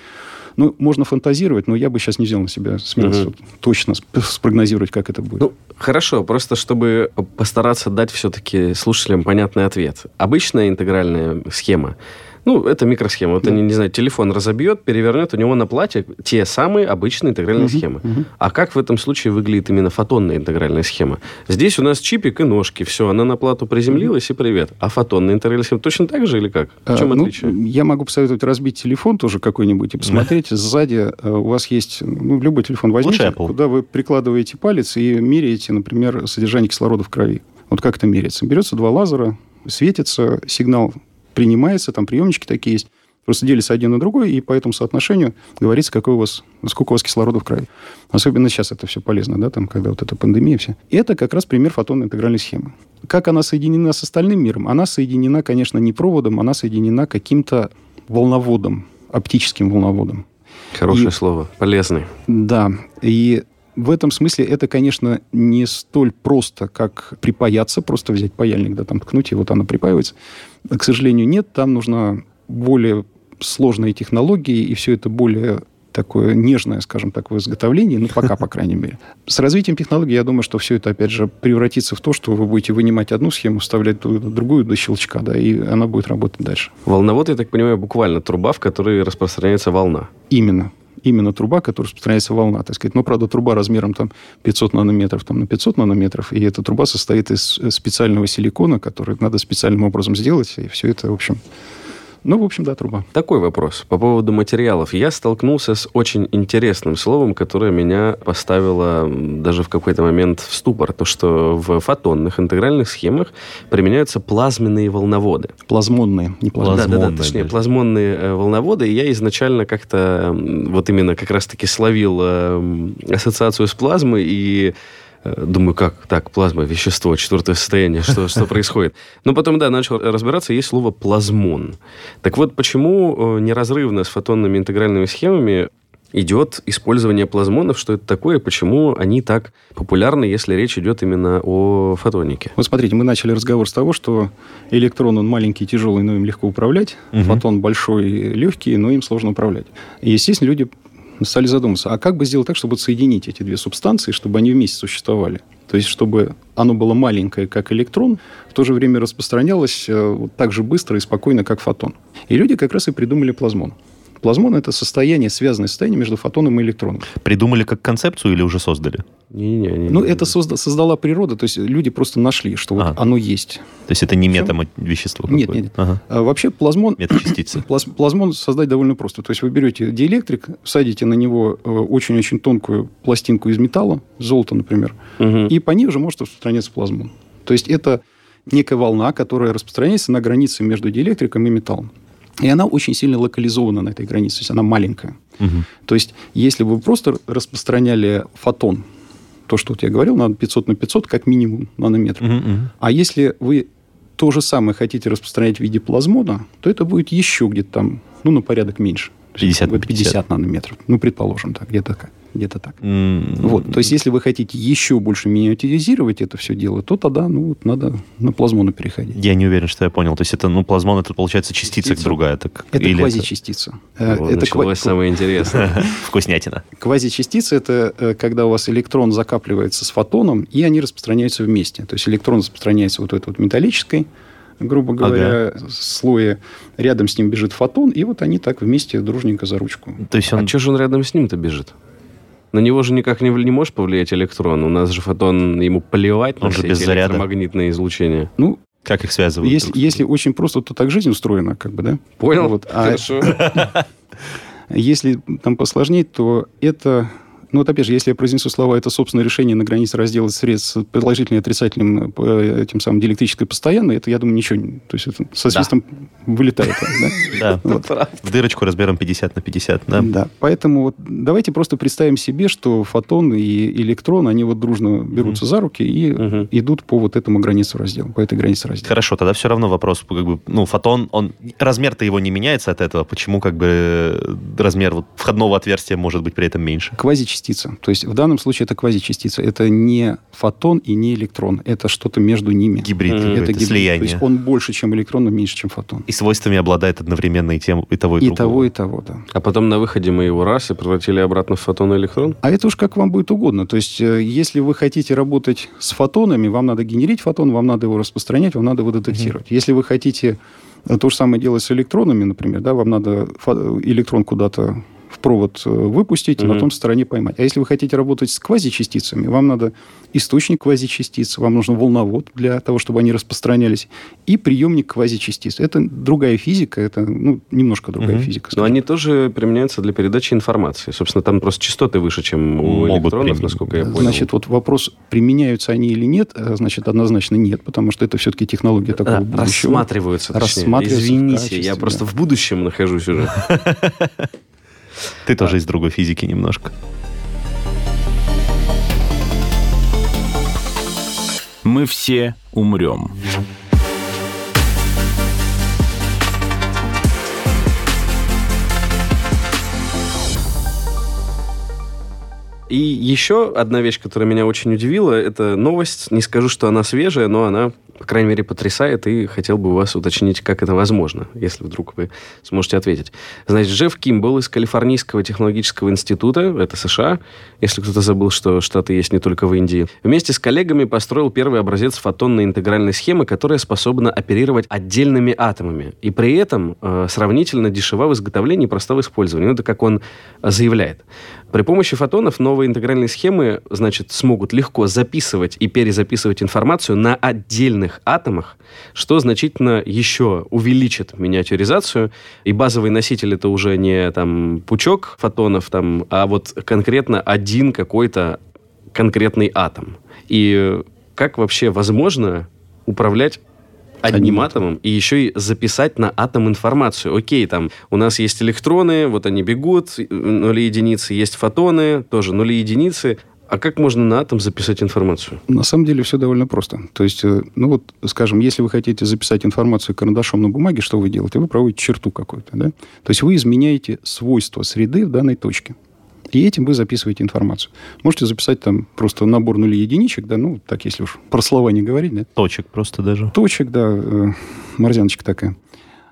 Speaker 3: ну, можно фантазировать, но я бы сейчас не взял на себя смелость вот точно сп- спрогнозировать, как это будет.
Speaker 1: Ну, хорошо, просто чтобы постараться дать все-таки слушателям понятный ответ. Обычная интегральная схема, ну, это микросхема. Вот
Speaker 3: Да.
Speaker 1: они, не знаю, телефон разобьет, перевернет, у него на плате те самые обычные интегральные
Speaker 3: Мгм,
Speaker 1: схемы.
Speaker 3: мгм.
Speaker 1: А как в этом случае выглядит именно фотонная интегральная схема? Здесь у нас чипик и ножки, все, она на плату приземлилась и привет. А фотонная интегральная схема точно так же или как? В
Speaker 3: А,
Speaker 1: чем
Speaker 3: ну,
Speaker 1: отличие?
Speaker 3: я могу посоветовать разбить телефон тоже какой-нибудь и посмотреть. Сзади э, у вас есть, ну, любой телефон возьмите, куда вы прикладываете палец и меряете, например, содержание кислорода в крови. Вот как это меряется? Берется два лазера, светится, сигнал принимается, там приемнички такие есть. Просто делится один на другой, и по этому соотношению говорится, какой у вас, сколько у вас кислорода в крови. Особенно сейчас это все полезно, да, там, когда вот эта пандемия вся. И это как раз пример фотонной интегральной схемы. Как она соединена с остальным миром? Она соединена, конечно, не проводом, она соединена каким-то волноводом, оптическим волноводом.
Speaker 1: Хорошее
Speaker 3: и-
Speaker 1: слово, полезный.
Speaker 3: Да, и в этом смысле это, конечно, не столь просто, как припаяться, просто взять паяльник, да, там ткнуть, и вот она припаивается. К сожалению, нет, там нужна более сложные технологии, и все это более такое нежное, скажем так, в изготовлении, ну, пока, по крайней мере. С развитием технологий, я думаю, что все это, опять же, превратится в то, что вы будете вынимать одну схему, вставлять другую до щелчка, да, и она будет работать дальше.
Speaker 1: Волновод, я так понимаю, буквально труба, в которой распространяется волна.
Speaker 3: Именно. Именно труба, которая распространяется волна, так сказать. Но, правда, труба размером там 500 нанометров там, на 500 нанометров, и эта труба состоит из э, специального силикона, который надо специальным образом сделать, и все это, в общем... Ну, в общем, да, труба.
Speaker 1: Такой вопрос по поводу материалов. Я столкнулся с очень интересным словом, которое меня поставило даже в какой-то момент в ступор. То, что в фотонных интегральных схемах применяются плазменные волноводы.
Speaker 3: Плазмонные, не плазмонные.
Speaker 1: Да, да, да, точнее,
Speaker 2: даже.
Speaker 1: плазмонные э, волноводы. И я изначально как-то вот именно как раз-таки словил э, ассоциацию с плазмой и думаю, как так, плазма, вещество, четвертое состояние, что, что происходит. [LAUGHS] Но потом, да, начал разбираться, есть слово плазмон. Так вот, почему э, неразрывно с фотонными интегральными схемами идет использование плазмонов, что это такое, почему они так популярны, если речь идет именно о фотонике?
Speaker 3: Вот смотрите, мы начали разговор с того, что электрон, он маленький, тяжелый, но им легко управлять.
Speaker 2: Мгм.
Speaker 3: Фотон большой, легкий, но им сложно управлять. И, естественно, люди стали задумываться, а как бы сделать так, чтобы соединить эти две субстанции, чтобы они вместе существовали? То есть, чтобы оно было маленькое, как электрон, в то же время распространялось э, так же быстро и спокойно, как фотон. И люди как раз и придумали плазмон. Плазмон – это состояние, связанное состояние между фотоном и электроном.
Speaker 2: Придумали как концепцию или уже создали?
Speaker 1: Не-не-не. не-
Speaker 3: Ну, это созда- создала природа, то есть люди просто нашли, что вот
Speaker 2: А.
Speaker 3: оно есть.
Speaker 2: То есть это не метавещество
Speaker 3: Нет,
Speaker 2: какое-то?
Speaker 3: нет.
Speaker 2: Ага.
Speaker 3: А вообще плазмон,
Speaker 2: Метачастицы. [CLEARS THROAT]
Speaker 3: плаз- плазмон создать довольно просто. То есть вы берете диэлектрик, садите на него э, очень-очень тонкую пластинку из металла, золото, например,
Speaker 1: Мгм.
Speaker 3: и по ней уже может распространяться плазмон. То есть это некая волна, которая распространяется на границе между диэлектриком и металлом. И она очень сильно локализована на этой границе, то есть она маленькая.
Speaker 2: Мгм.
Speaker 3: То есть, если вы просто распространяли фотон, то, что вот я говорил, надо 500 на 500 как минимум нанометров.
Speaker 2: Мгм, мгм.
Speaker 3: А если вы то же самое хотите распространять в виде плазмона, то это будет еще где-то там, ну, на порядок меньше. То есть
Speaker 2: 50 на
Speaker 3: будет 50 нанометров. Ну, предположим, так, где-то так. Где-то так.
Speaker 2: М,
Speaker 3: Вот, то есть, если вы хотите еще больше миниатюризировать это все дело, то тогда, ну, вот надо на плазмоны переходить.
Speaker 2: Я не уверен, что я понял. То есть это, ну, плазмон, это получается частица
Speaker 1: Частица.
Speaker 2: другая. Так,
Speaker 3: Это
Speaker 2: или
Speaker 3: квазичастица.
Speaker 1: Вот,
Speaker 3: это
Speaker 1: началось
Speaker 3: ква-
Speaker 1: самое интересное. [LAUGHS]
Speaker 2: вкуснятина.
Speaker 3: Квазичастица – это э, когда у вас электрон закапливается с фотоном, и они распространяются вместе. То есть электрон распространяется вот в этой вот металлической, грубо говоря, слое. Рядом с ним бежит фотон, и вот они так вместе дружненько за ручку.
Speaker 2: То есть он...
Speaker 1: А что же он рядом с ним-то бежит? На него же никак не, не может повлиять электрон. У нас же фотон, ему плевать на
Speaker 2: Он же
Speaker 1: все
Speaker 2: без
Speaker 1: эти
Speaker 2: заряда.
Speaker 1: электромагнитные излучения.
Speaker 3: Ну,
Speaker 2: Как их связывают?
Speaker 3: если, если очень просто, то так жизнь устроена, как бы, да?
Speaker 1: Понял?
Speaker 3: Вот. А
Speaker 1: Хорошо. [LAUGHS]
Speaker 3: если там посложнее, то это Ну, вот опять же, если я произнесу слова, это собственное решение на границе раздела средств с положительным и отрицательным э, этим самым диэлектрической постоянной, это, я думаю, ничего... не- То есть это со свистом вылетает. да? [LAUGHS]
Speaker 2: Да. В дырочку размером 50 на 50, да?
Speaker 3: Да. Поэтому вот давайте просто представим себе, что фотон и электрон, они вот дружно берутся за руки и идут по вот этому границу раздела, по этой границе раздела.
Speaker 2: Хорошо, тогда все равно вопрос, как бы, ну, фотон, он, размер-то его не меняется от этого, почему, как бы, размер вот входного отверстия может быть при этом меньше?
Speaker 3: Квазичастица. То есть в данном случае это квазичастица. Это не фотон и не электрон. Это что-то между ними.
Speaker 2: Гибрид
Speaker 1: Мгм.
Speaker 2: какой-то,
Speaker 3: Это гибрид.
Speaker 2: слияние.
Speaker 3: То есть он больше, чем электрон, но меньше, чем фотон.
Speaker 2: И свойствами обладает одновременно и тем, и того, и,
Speaker 3: И
Speaker 2: другого.
Speaker 3: того, и того, да.
Speaker 1: А потом на выходе мы его раз и превратили обратно в фотон и электрон?
Speaker 3: А это уж как вам будет угодно. То есть, э, если вы хотите работать с фотонами, вам надо генерить фотон, вам надо его распространять, вам надо его детектировать. Если вы хотите э, то же самое делать с электронами, например, да, вам надо фо- электрон куда-то провод э, выпустить, и на
Speaker 1: Мгм.
Speaker 3: том стороне поймать. А если вы хотите работать с квазичастицами, вам надо источник квазичастиц, вам нужен волновод для того, чтобы они распространялись, и приемник квазичастиц. Это другая физика, это ну, немножко другая
Speaker 2: Мгм.
Speaker 3: физика.
Speaker 1: Но
Speaker 3: скажем.
Speaker 1: они тоже применяются для передачи информации. Собственно, там просто частоты выше, чем у
Speaker 2: Могут
Speaker 1: электронов,
Speaker 2: применить.
Speaker 1: насколько я понял.
Speaker 3: Значит, вот вопрос, применяются они или нет, э, значит, однозначно нет, потому что это все-таки технология такого
Speaker 1: А,
Speaker 3: будущего.
Speaker 1: рассматриваются, точнее.
Speaker 3: Рассматриваются
Speaker 1: Извините,
Speaker 3: качестве,
Speaker 1: я просто
Speaker 3: да.
Speaker 1: в будущем нахожусь уже. [LAUGHS]
Speaker 2: Ты тоже из другой физики немножко.
Speaker 4: Мы все умрем.
Speaker 1: И еще одна вещь, которая меня очень удивила, это новость. Не скажу, что она свежая, но она, по крайней мере, потрясает. И хотел бы у вас уточнить, как это возможно, если вдруг вы сможете ответить. Значит, Джефф Кимбл из Калифорнийского технологического института, это США, если кто-то забыл, что Штаты есть не только в Индии, вместе с коллегами построил первый образец фотонной интегральной схемы, которая способна оперировать отдельными атомами. И при этом э, сравнительно дешева в изготовлении и проста в использовании. Ну, это как он заявляет. При помощи фотонов новые интегральные схемы, значит, смогут легко записывать и перезаписывать информацию на отдельных атомах, что значительно еще увеличит миниатюризацию. И базовый носитель это уже не там пучок фотонов, там, а вот конкретно один какой-то конкретный атом. И как вообще возможно управлять одним
Speaker 3: Одним
Speaker 1: атомом и еще и записать на атом информацию. Окей, там у нас есть электроны, вот они бегут, нули единицы, есть фотоны, тоже нули единицы. А как можно на атом записать информацию?
Speaker 3: На самом деле все довольно просто. То есть, э, ну вот, скажем, если вы хотите записать информацию карандашом на бумаге, что вы делаете? Вы проводите черту какую-то, да? То есть вы изменяете свойства среды в данной точке. И этим вы записываете информацию. Можете записать там просто набор нулей единичек, да, ну, так, если уж про слова не говорить, да,
Speaker 2: Точек просто даже.
Speaker 3: точек, да, э, морзяночка такая.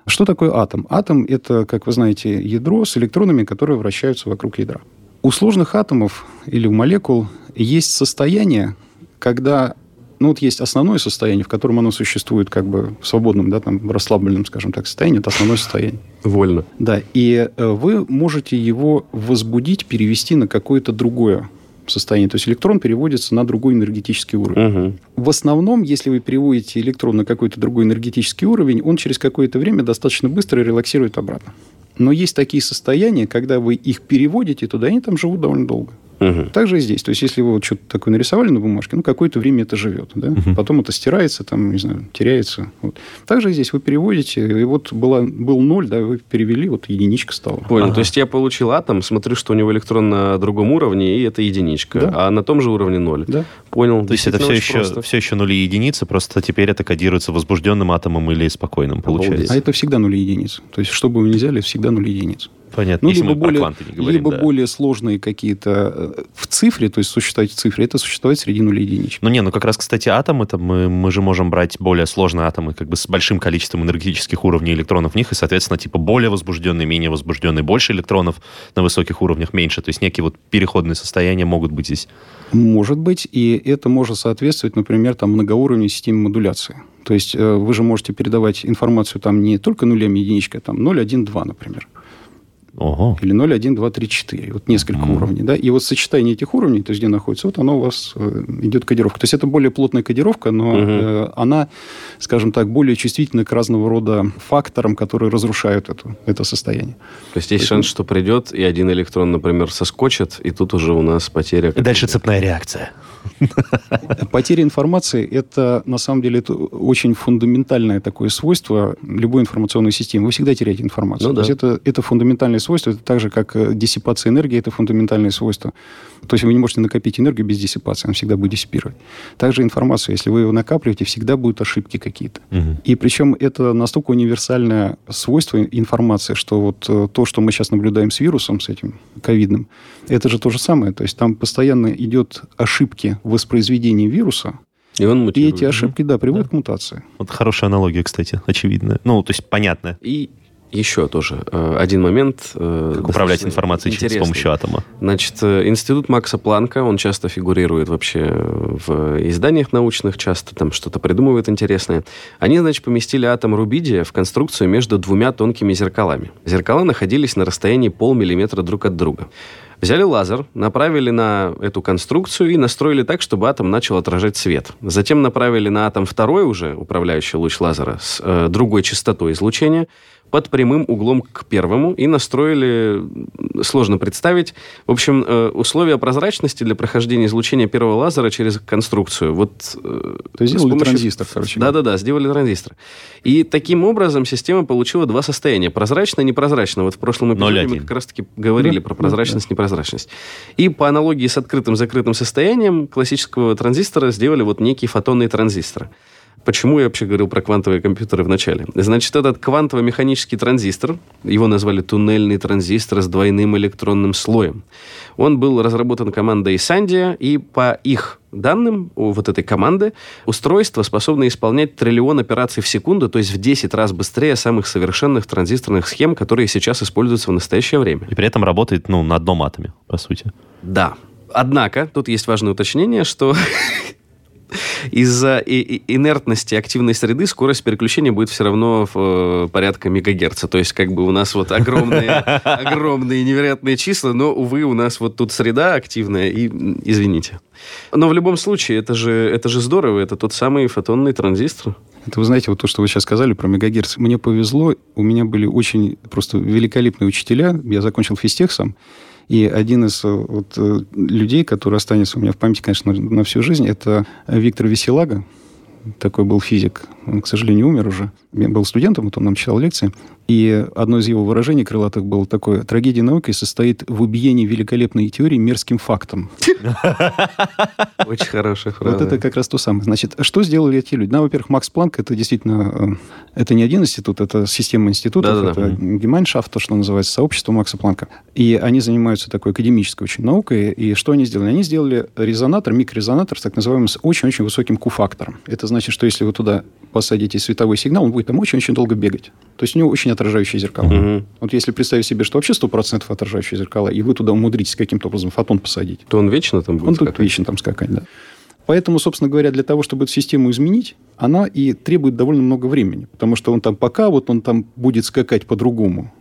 Speaker 3: Что такое атом? Атом – это, как вы знаете, ядро с электронами, которые вращаются вокруг ядра. У сложных атомов или у молекул есть состояние, когда ну, вот есть основное состояние, в котором оно существует как бы в свободном, да, там, в расслабленном, скажем так, состоянии. Это основное состояние.
Speaker 1: Вольно.
Speaker 3: Да, и э, вы можете его возбудить, перевести на какое-то другое состояние. То есть электрон переводится на другой энергетический уровень.
Speaker 1: Мгм.
Speaker 3: В основном, если вы переводите электрон на какой-то другой энергетический уровень, он через какое-то время достаточно быстро релаксирует обратно. Но есть такие состояния, когда вы их переводите туда, они там живут довольно долго.
Speaker 1: Мгм.
Speaker 3: Так же и здесь. То есть, если вы вот что-то такое нарисовали на бумажке, ну, какое-то время это живет. Да? Потом это стирается, там, не знаю, теряется. Вот. Так же и здесь. Вы переводите, и вот была, был ноль, да, вы перевели, вот единичка стала.
Speaker 1: Понял.
Speaker 2: Ага.
Speaker 1: То есть я получил атом, смотрю, что у него электрон на другом уровне, и это единичка.
Speaker 3: Да.
Speaker 1: А на том же уровне ноль.
Speaker 3: Да?
Speaker 1: Понял.
Speaker 2: То есть это все еще,
Speaker 1: просто.
Speaker 2: все еще нули и единицы, просто теперь это кодируется возбужденным атомом или спокойным, получается.
Speaker 3: А это всегда нули единицы. То есть, что бы вы ни взяли, это всегда нули единицы.
Speaker 2: Понятно,
Speaker 3: Ну,
Speaker 2: если
Speaker 3: либо более,
Speaker 2: говорим,
Speaker 3: либо
Speaker 2: да.
Speaker 3: более сложные какие-то э, в цифре, то есть существовать в цифре, это существовать среди нулей единичек.
Speaker 2: Ну не, ну как раз, кстати, атомы, это мы, мы же можем брать более сложные атомы, как бы с большим количеством энергетических уровней электронов в них, и, соответственно, типа более возбужденные, менее возбужденные, больше электронов на высоких уровнях, меньше. То есть некие вот переходные состояния могут быть здесь.
Speaker 3: Может быть, и это может соответствовать, например, там, многоуровневой системе модуляции. То есть э, вы же можете передавать информацию там не только нулями и единичкой, а там 0, 1, 2, например.
Speaker 2: Ого.
Speaker 3: Или 0, 1, 2, 3, 4. Вот несколько
Speaker 2: Мгм.
Speaker 3: уровней. Да? И вот сочетание этих уровней, то есть где находится, вот оно у вас э, идет кодировка. То есть это более плотная кодировка, но э, она, скажем так, более чувствительна к разного рода факторам, которые разрушают эту, это состояние.
Speaker 1: То есть есть шанс, что придет, и один электрон, например, соскочит, и тут уже у нас потеря.
Speaker 2: И дальше цепная реакция. [LAUGHS]
Speaker 3: Потеря информации – это, на самом деле, это очень фундаментальное такое свойство любой информационной системы. Вы всегда теряете информацию.
Speaker 1: Ну
Speaker 3: То
Speaker 1: да.
Speaker 3: есть это, это фундаментальное свойство. Это так же, как э, диссипация энергии – это фундаментальное свойство. То есть вы не можете накопить энергию без диссипации, она всегда будет диссипировать. Также информация, если вы ее накапливаете, всегда будут ошибки какие-то.
Speaker 2: Мгм.
Speaker 3: И причем это настолько универсальное свойство информации, что вот э, то, что мы сейчас наблюдаем с вирусом, с этим ковидным, это же то же самое. То есть там постоянно идет ошибки в воспроизведении вируса,
Speaker 1: И он
Speaker 3: и эти ошибки, да, приводят к мутации.
Speaker 2: Вот хорошая аналогия, кстати, очевидная. Ну, то есть понятная.
Speaker 1: И еще тоже э, один момент. э,
Speaker 2: Как управлять информацией через- с
Speaker 1: интересный.
Speaker 2: помощью атома.
Speaker 1: Значит, э, институт Макса Планка, он часто фигурирует вообще в изданиях научных, часто там что-то придумывает интересное. Они, значит, поместили атом рубидия в конструкцию между двумя тонкими зеркалами. Зеркала находились на расстоянии полмиллиметра друг от друга. Взяли лазер, направили на эту конструкцию и настроили так, чтобы атом начал отражать свет. Затем направили на атом второй уже управляющий луч лазера с э, другой частотой излучения под прямым углом к первому и настроили, сложно представить, в общем, э, условия прозрачности для прохождения излучения первого лазера через конструкцию. Вот, э,
Speaker 3: То есть сделали
Speaker 1: помощью-
Speaker 3: транзистор, короче.
Speaker 1: Да-да-да, сделали транзистор. И таким образом система получила два состояния. Прозрачно и непрозрачно. Вот в прошлом эпизоде мы
Speaker 2: 0,1.
Speaker 1: как раз-таки говорили
Speaker 3: Да,
Speaker 1: про
Speaker 3: да,
Speaker 1: прозрачность, непрозрачность. И по аналогии с открытым-закрытым состоянием классического транзистора сделали вот некие фотонные транзисторы. Почему я вообще говорил про квантовые компьютеры в начале? Значит, этот квантово-механический транзистор, его назвали туннельный транзистор с двойным электронным слоем. Он был разработан командой Sandia, и по их данным у вот этой команды устройство способно исполнять триллион операций в секунду, то есть в 10 раз быстрее самых совершенных транзисторных схем, которые сейчас используются в настоящее время.
Speaker 2: И при этом работает, ну, на одном атоме, по сути.
Speaker 1: Да. Однако, тут есть важное уточнение, что [LAUGHS] из-за инертности активной среды скорость переключения будет все равно в э, порядка мегагерца. То есть, как бы у нас вот огромные, [LAUGHS] огромные невероятные числа, но, увы, у нас вот тут среда активная, и извините. Но в любом случае, это же, это же здорово, это тот самый фотонный транзистор.
Speaker 3: Это вы знаете, вот то, что вы сейчас сказали про мегагерц. Мне повезло, у меня были очень просто великолепные учителя. Я закончил физтех сам. И один из э, вот, э, людей, который останется у меня в памяти, конечно, на, на всю жизнь, это Виктор Веселага. Такой был физик. Он, к сожалению, умер уже. Я был студентом, вот он нам читал лекции. И одно из его выражений крылатых было такое. Трагедия науки состоит в убиении великолепной теории мерзким фактом. [LAUGHS]
Speaker 1: Очень хорошая фраза.
Speaker 3: Вот это как раз то самое. Значит, что сделали эти люди? Ну, во-первых, Макс Планк это действительно э, это не один институт, это система институтов, это Gemeinschaft, то, что называется, сообщество Макса Планка. И они занимаются такой академической очень наукой. И что они сделали? Они сделали резонатор, микрорезонатор, с так называемым, с очень-очень высоким Q-фактором. Это значит, что если вы туда посадите световой сигнал, он будет там очень-очень долго бегать. То есть у него очень отражающие зеркала.
Speaker 1: Мгм.
Speaker 3: Вот если представить себе, что вообще 100% отражающие зеркала, и вы туда умудритесь каким-то образом фотон посадить,
Speaker 1: То он вечно там будет
Speaker 3: он тут
Speaker 1: скакать?
Speaker 3: вечно там скакать, да. Поэтому, собственно говоря, для того, чтобы эту систему изменить, она и требует довольно много времени. Потому что он там пока вот он там будет скакать по-другому.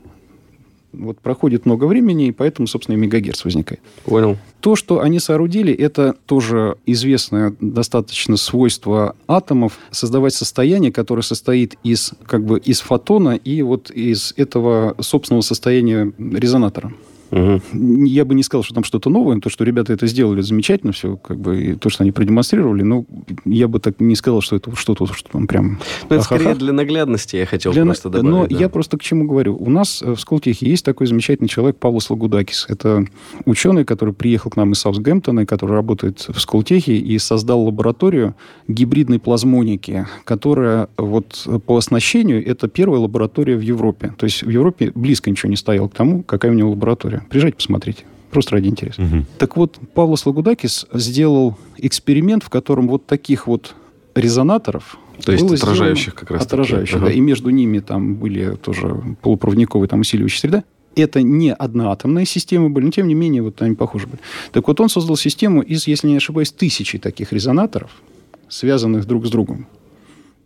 Speaker 3: Вот проходит много времени, и поэтому, собственно, и мегагерц возникает.
Speaker 1: Понял.
Speaker 3: То, что они соорудили, это тоже известное достаточно свойство атомов создавать состояние, которое состоит из, как бы, из фотона и вот из этого собственного состояния резонатора.
Speaker 1: Мгм.
Speaker 3: Я бы не сказал, что там что-то новое. То, что ребята это сделали, замечательно все, как бы, и то, что они продемонстрировали, но я бы так не сказал, что это что-то, что там прям...
Speaker 1: Ну, это скорее для наглядности я хотел
Speaker 3: Для-
Speaker 1: просто добавить.
Speaker 3: Но
Speaker 1: да.
Speaker 3: я просто к чему говорю. У нас э, в Сколтехе есть такой замечательный человек Павлос Лагудакис. Это ученый, который приехал к нам из Саутгемптона, и который работает в Сколтехе и создал лабораторию гибридной плазмоники, которая вот по оснащению это первая лаборатория в Европе. То есть в Европе близко ничего не стояло к тому, какая у него лаборатория. Приезжайте, посмотрите. Просто ради интереса.
Speaker 2: Мгм.
Speaker 3: Так вот, Павлос Лагудакис сделал эксперимент, в котором вот таких вот резонаторов
Speaker 1: То есть отражающих
Speaker 3: сделано-
Speaker 1: как раз таки.
Speaker 3: Отражающих,
Speaker 1: Ага.
Speaker 3: да. И между ними там были тоже полупроводниковые там усиливающие среда. Это не одноатомные системы были, но тем не менее вот они похожи были. Так вот он создал систему из, если не ошибаюсь, тысячи таких резонаторов, связанных друг с другом.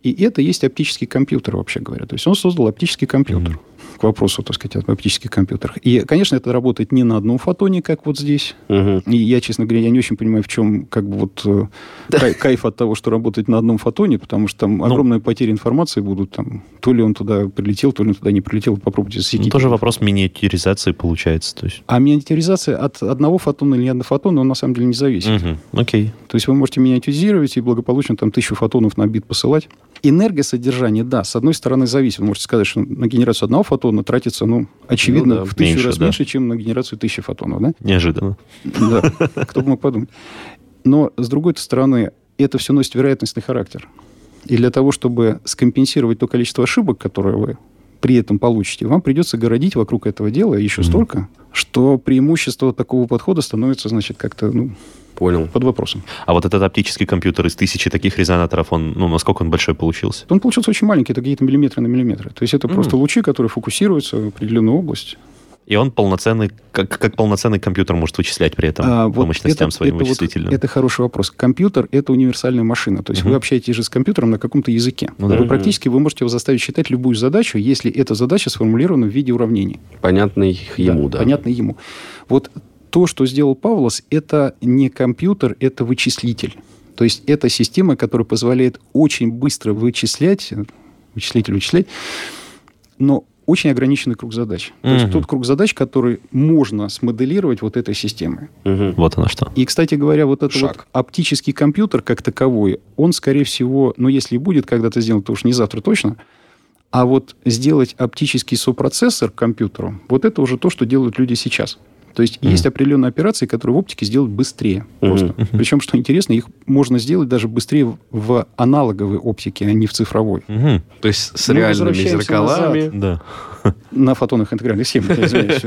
Speaker 3: И это есть оптический компьютер, вообще говоря. То есть он создал оптический компьютер. К вопросу, так сказать, об оптических компьютерах. И, конечно, это работает не на одном фотоне, как вот здесь.
Speaker 1: Мгм.
Speaker 3: И я, честно говоря, я не очень понимаю, в чем как бы вот э, кай- кайф от того, что работает на одном фотоне, потому что там огромные потери информации будут. Там, то ли он туда прилетел, то ли он туда не прилетел. Попробуйте
Speaker 2: Ну,
Speaker 3: засеките.
Speaker 2: тоже вопрос миниатюризации получается. То есть...
Speaker 3: А миниатюризация от одного фотона или не одного фотона, он на самом деле не зависит.
Speaker 2: Мгм. Окей.
Speaker 3: То есть вы можете миниатюризировать и благополучно там тысячу фотонов на бит посылать. Энергосодержание, да, с одной стороны зависит. Вы можете сказать, что на генерацию одного фотона тратится, ну, очевидно,
Speaker 1: Ну да,
Speaker 3: в тысячу
Speaker 2: меньше,
Speaker 3: раз
Speaker 2: да.
Speaker 3: меньше, чем на генерацию тысячи фотонов, да?
Speaker 2: Неожиданно.
Speaker 3: Да, кто бы мог подумать. Но, с другой стороны, это все носит вероятностный характер. И для того, чтобы скомпенсировать то количество ошибок, которые вы при этом получите, вам придется городить вокруг этого дела еще
Speaker 2: Мгм.
Speaker 3: столько, что преимущество такого подхода становится, значит, как-то ну,
Speaker 1: Понял.
Speaker 3: под вопросом.
Speaker 2: А вот этот оптический компьютер из тысячи таких резонаторов, он, ну, насколько он большой получился?
Speaker 3: Он получился очень маленький, это какие-то миллиметры на миллиметры. То есть это
Speaker 2: Мгм.
Speaker 3: просто лучи, которые фокусируются в определенную область.
Speaker 2: И он полноценный, как, как полноценный компьютер может вычислять при этом
Speaker 3: А,
Speaker 2: по
Speaker 3: вот
Speaker 2: мощностям
Speaker 3: это-
Speaker 2: своим
Speaker 3: это вот-
Speaker 2: вычислительным.
Speaker 3: это хороший вопрос. Компьютер – это универсальная машина. То есть
Speaker 2: Мгм.
Speaker 3: вы общаетесь же с компьютером на каком-то языке.
Speaker 2: Ну да.
Speaker 3: Вы практически вы можете его заставить считать любую задачу, если эта задача сформулирована в виде уравнений.
Speaker 1: Понятный ему, да.
Speaker 3: Понятно ему. Вот то, что сделал Павлос, это не компьютер, это вычислитель. То есть это система, которая позволяет очень быстро вычислять, вычислитель вычислять, но очень ограниченный круг задач. То есть тот круг задач, который можно смоделировать вот этой системой.
Speaker 1: Мгм.
Speaker 2: Вот оно что.
Speaker 3: И, кстати говоря, вот этот
Speaker 1: Шаг.
Speaker 3: вот оптический компьютер как таковой, он, скорее всего, ну, если и будет когда-то сделан, то уж не завтра точно, а вот сделать оптический сопроцессор к компьютеру, вот это уже то, что делают люди сейчас. То есть
Speaker 2: Мгм.
Speaker 3: есть определенные операции, которые в оптике сделать быстрее. Просто.
Speaker 1: Мгм.
Speaker 3: Причем, что интересно, их можно сделать даже быстрее в- аналоговой оптике, а не в цифровой.
Speaker 2: Мгм.
Speaker 1: То есть с
Speaker 3: Мы
Speaker 1: реальными зеркалами.
Speaker 2: Да.
Speaker 3: На фотонных интегральных схемах, извиняюсь.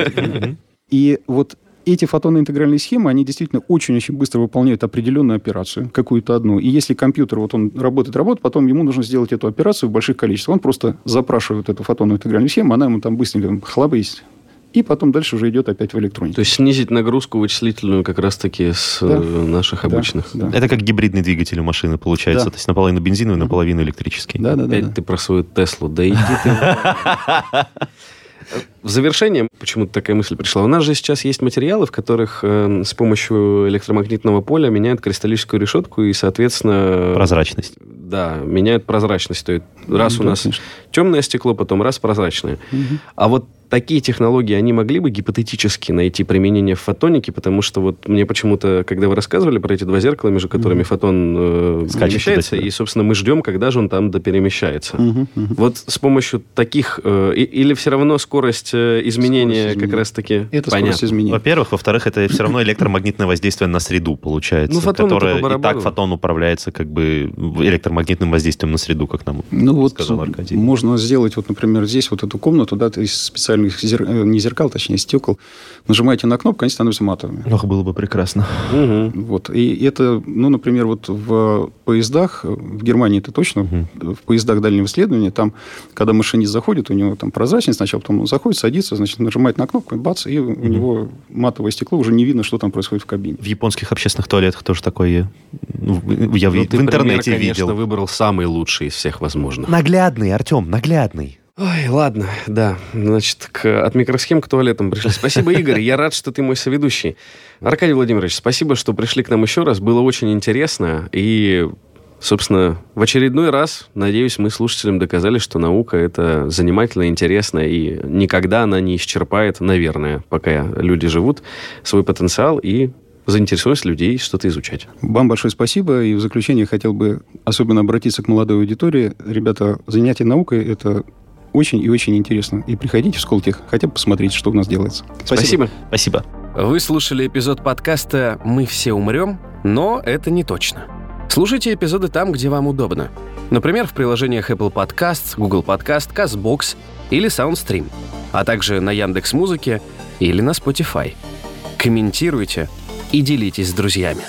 Speaker 3: И вот эти фотонные интегральные схемы, они действительно очень-очень быстро выполняют определенную операцию, какую-то одну. И если компьютер, вот он работает, работает, потом ему нужно сделать эту операцию в больших количествах. Он просто запрашивает эту фотонную интегральную схему, она ему там быстренько хлобысь, и потом дальше уже идет опять в электронике.
Speaker 1: То есть снизить нагрузку вычислительную как раз-таки с
Speaker 3: Да.
Speaker 1: э, наших
Speaker 3: Да,
Speaker 1: обычных.
Speaker 3: да.
Speaker 2: Это как гибридный двигатель у машины получается.
Speaker 3: Да.
Speaker 2: То есть наполовину бензиновый, наполовину электрический.
Speaker 3: Да, да, да.
Speaker 1: Опять
Speaker 3: да.
Speaker 1: ты про свою Теслу. Да иди ты. [LAUGHS] В завершение почему-то такая мысль пришла. У нас же сейчас есть материалы, в которых э, с помощью электромагнитного поля меняют кристаллическую решетку и, соответственно...
Speaker 2: Прозрачность.
Speaker 1: Да, меняют прозрачность. То есть раз у
Speaker 3: Да,
Speaker 1: нас
Speaker 3: конечно.
Speaker 1: темное стекло, потом раз прозрачное.
Speaker 3: Мгм.
Speaker 1: А вот такие технологии, они могли бы гипотетически найти применение в фотонике, потому что вот мне почему-то, когда вы рассказывали про эти два зеркала, между которыми фотон э, перемещается, и, собственно, мы ждем, когда же он там доперемещается.
Speaker 3: Мгм.
Speaker 1: Вот с помощью таких... э, или все равно скорость э, изменения
Speaker 3: Скорость
Speaker 1: как
Speaker 3: изменения.
Speaker 1: раз-таки...
Speaker 3: Это скорость
Speaker 1: Понятно.
Speaker 3: изменений.
Speaker 2: Во-первых. Во-вторых, это все равно электромагнитное воздействие на среду получается.
Speaker 1: Ну, фотоны-то
Speaker 2: которое
Speaker 1: по
Speaker 2: и так фотон управляется как бы электромагнитным воздействием на среду, как нам
Speaker 3: Ну вот
Speaker 2: сказал Аркадий.
Speaker 3: можно сделать, вот, например, здесь вот эту комнату, да, из специальных зер- э, не зеркал, точнее стекол. Нажимаете на кнопку, они становятся матовыми.
Speaker 2: Ох, было бы прекрасно.
Speaker 1: Мгм.
Speaker 3: Вот. И это, ну, например, вот в поездах, в Германии это точно, в поездах дальнего исследования, там, когда машинист заходит, у него там прозрачность сначала, потом он заходит, садится, значит, нажимает на кнопку, и бац, и у него матовое стекло, уже не видно, что там происходит в кабине.
Speaker 2: В японских общественных туалетах тоже такое ну, я в,
Speaker 1: Ну,
Speaker 2: в
Speaker 1: ты
Speaker 2: интернете
Speaker 1: пример, конечно,
Speaker 2: видел.
Speaker 1: выбрал самый лучший из всех возможных.
Speaker 2: Наглядный, Артем, наглядный.
Speaker 1: Ой, ладно, да. Значит, к- от микросхем к туалетам пришли. Спасибо, Игорь. Я рад, что ты мой соведущий. Аркадий Владимирович, спасибо, что пришли к нам еще раз. Было очень интересно. И, собственно, в очередной раз, надеюсь, мы слушателям доказали, что наука — это занимательно, интересно, и никогда она не исчерпает, наверное, пока люди живут, свой потенциал и заинтересованность людей что-то изучать.
Speaker 3: Вам большое спасибо. И в заключение хотел бы особенно обратиться к молодой аудитории. Ребята, занятие наукой – это очень и очень интересно. И приходите в Сколтех, хотя бы посмотреть, что у нас делается.
Speaker 1: Спасибо.
Speaker 2: Спасибо.
Speaker 5: Вы слушали эпизод подкаста «Мы все умрем», но это не точно. Слушайте эпизоды там, где вам удобно. Например, в приложениях Apple Podcasts, Google Podcast, CastBox или SoundStream, а также на Яндекс Музыке или на Spotify. Комментируйте и делитесь с друзьями.